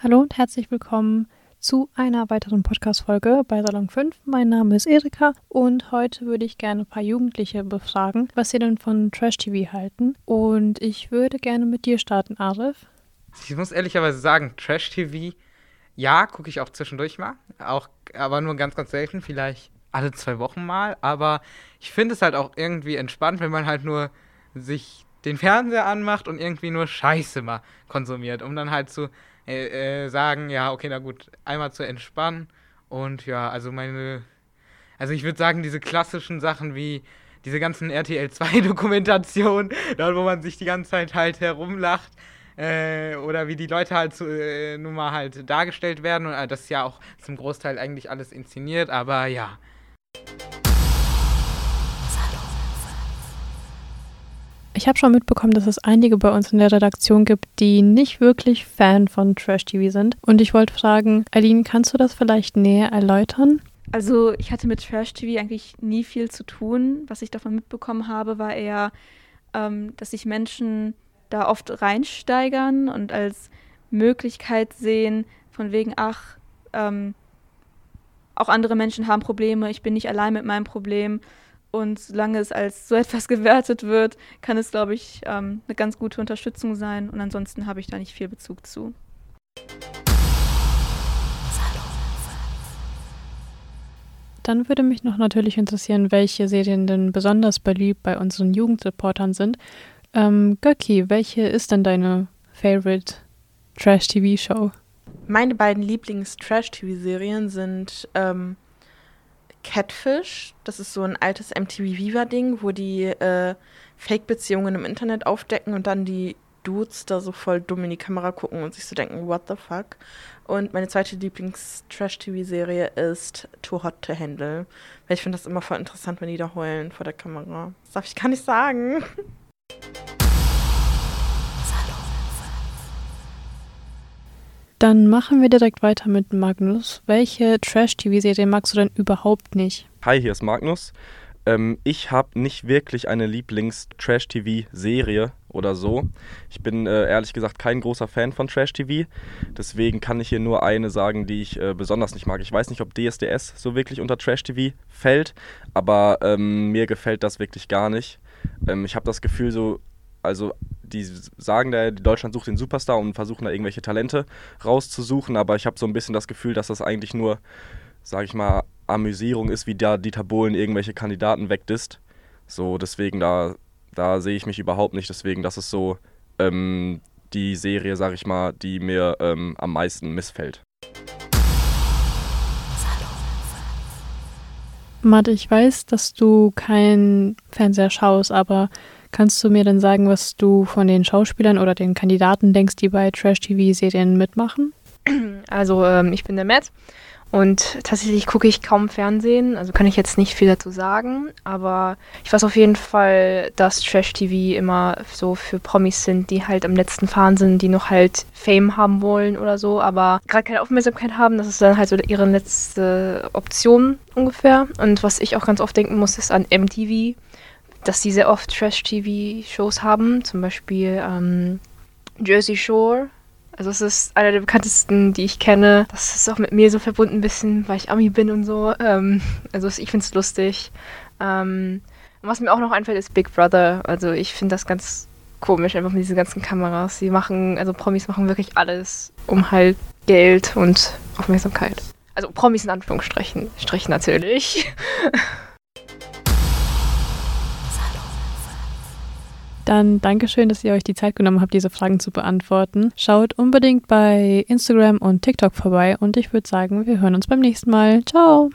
Hallo und herzlich willkommen zu einer weiteren Podcast-Folge bei Salon 5. Mein Name ist Erika und heute würde ich gerne ein paar Jugendliche befragen, was sie denn von Trash-TV halten. Und ich würde gerne mit dir starten, Arif. Ich muss ehrlicherweise sagen, Trash-TV, ja, gucke ich auch zwischendurch mal. Auch, aber nur ganz, ganz selten, vielleicht alle zwei Wochen mal. Aber ich finde es halt auch irgendwie entspannt, wenn man halt nur sich den Fernseher anmacht und irgendwie nur Scheiße mal konsumiert, um dann halt zu äh, äh, sagen, ja, okay, na gut, einmal zu entspannen. Und ja, also meine, also ich würde sagen, diese klassischen Sachen wie diese ganzen RTL 2 Dokumentationen, dort wo man sich die ganze Zeit halt herumlacht, äh, oder wie die Leute halt äh, nun mal halt dargestellt werden. Und äh, das ist ja auch zum Großteil eigentlich alles inszeniert, aber ja. Ich habe schon mitbekommen, dass es einige bei uns in der Redaktion gibt, die nicht wirklich Fan von Trash-TV sind. Und ich wollte fragen, Aline, kannst du das vielleicht näher erläutern? Also ich hatte mit Trash-TV eigentlich nie viel zu tun. Was ich davon mitbekommen habe, war eher, ähm, dass sich Menschen da oft reinsteigern und als Möglichkeit sehen, von wegen, ach, ähm, auch andere Menschen haben Probleme, ich bin nicht allein mit meinem Problem. Und solange es als so etwas gewertet wird, kann es, glaube ich, ähm, eine ganz gute Unterstützung sein. Und ansonsten habe ich da nicht viel Bezug zu. Dann würde mich noch natürlich interessieren, welche Serien denn besonders beliebt bei unseren Jugendreportern sind. Ähm, Göcki, welche ist denn deine Favorite Trash-TV-Show? Meine beiden Lieblings-Trash-TV-Serien sind ähm, Catfish. Das ist so ein altes MTV Viva-Ding, wo die äh, Fake-Beziehungen im Internet aufdecken und dann die Dudes da so voll dumm in die Kamera gucken und sich so denken, what the fuck? Und meine zweite Lieblings-Trash-TV-Serie ist Too Hot to Handle. Weil ich finde das immer voll interessant, wenn die da heulen vor der Kamera. Das darf ich gar nicht sagen. Dann machen wir direkt weiter mit Magnus. Welche Trash-TV-Serie magst du denn überhaupt nicht? Hi, hier ist Magnus. Ähm, ich habe nicht wirklich eine Lieblings-Trash-TV-Serie oder so. Ich bin äh, ehrlich gesagt kein großer Fan von Trash-TV. Deswegen kann ich hier nur eine sagen, die ich äh, besonders nicht mag. Ich weiß nicht, ob DSDS so wirklich unter Trash-TV fällt, aber ähm, mir gefällt das wirklich gar nicht. Ähm, ich habe das Gefühl, so also die sagen da, Deutschland sucht den Superstar und versuchen da irgendwelche Talente rauszusuchen, aber ich habe so ein bisschen das Gefühl, dass das eigentlich nur, sage ich mal, Amüsierung ist, wie da Dieter Bohlen irgendwelche Kandidaten wegdisst. So, deswegen, da, da sehe ich mich überhaupt nicht. Deswegen, das ist so ähm, die Serie, sage ich mal, die mir ähm, am meisten missfällt. Matt, ich weiß, dass du keinen Fernseher schaust, aber Kannst du mir denn sagen, was du von den Schauspielern oder den Kandidaten denkst, die bei Trash-TV-Serien mitmachen? Also ähm, ich bin der Matt und tatsächlich gucke ich kaum Fernsehen, also kann ich jetzt nicht viel dazu sagen, aber ich weiß auf jeden Fall, dass Trash-TV immer so für Promis sind, die halt am letzten Fahren sind, die noch halt Fame haben wollen oder so, aber gerade keine Aufmerksamkeit haben, das ist dann halt so ihre letzte Option ungefähr. Und was ich auch ganz oft denken muss, ist an MTV dass sie sehr oft Trash-TV-Shows haben, zum Beispiel ähm, Jersey Shore. Also es ist einer der bekanntesten, die ich kenne. Das ist auch mit mir so verbunden ein bisschen, weil ich Ami bin und so. Ähm, also ich finde es lustig. Ähm, was mir auch noch einfällt, ist Big Brother. Also ich finde das ganz komisch, einfach mit diesen ganzen Kameras. Sie machen, also Promis machen wirklich alles, um halt Geld und Aufmerksamkeit. Also Promis in Anführungsstrichen, Strichen natürlich. Dann Dankeschön, dass ihr euch die Zeit genommen habt, diese Fragen zu beantworten. Schaut unbedingt bei Instagram und TikTok vorbei und ich würde sagen, wir hören uns beim nächsten Mal. Ciao!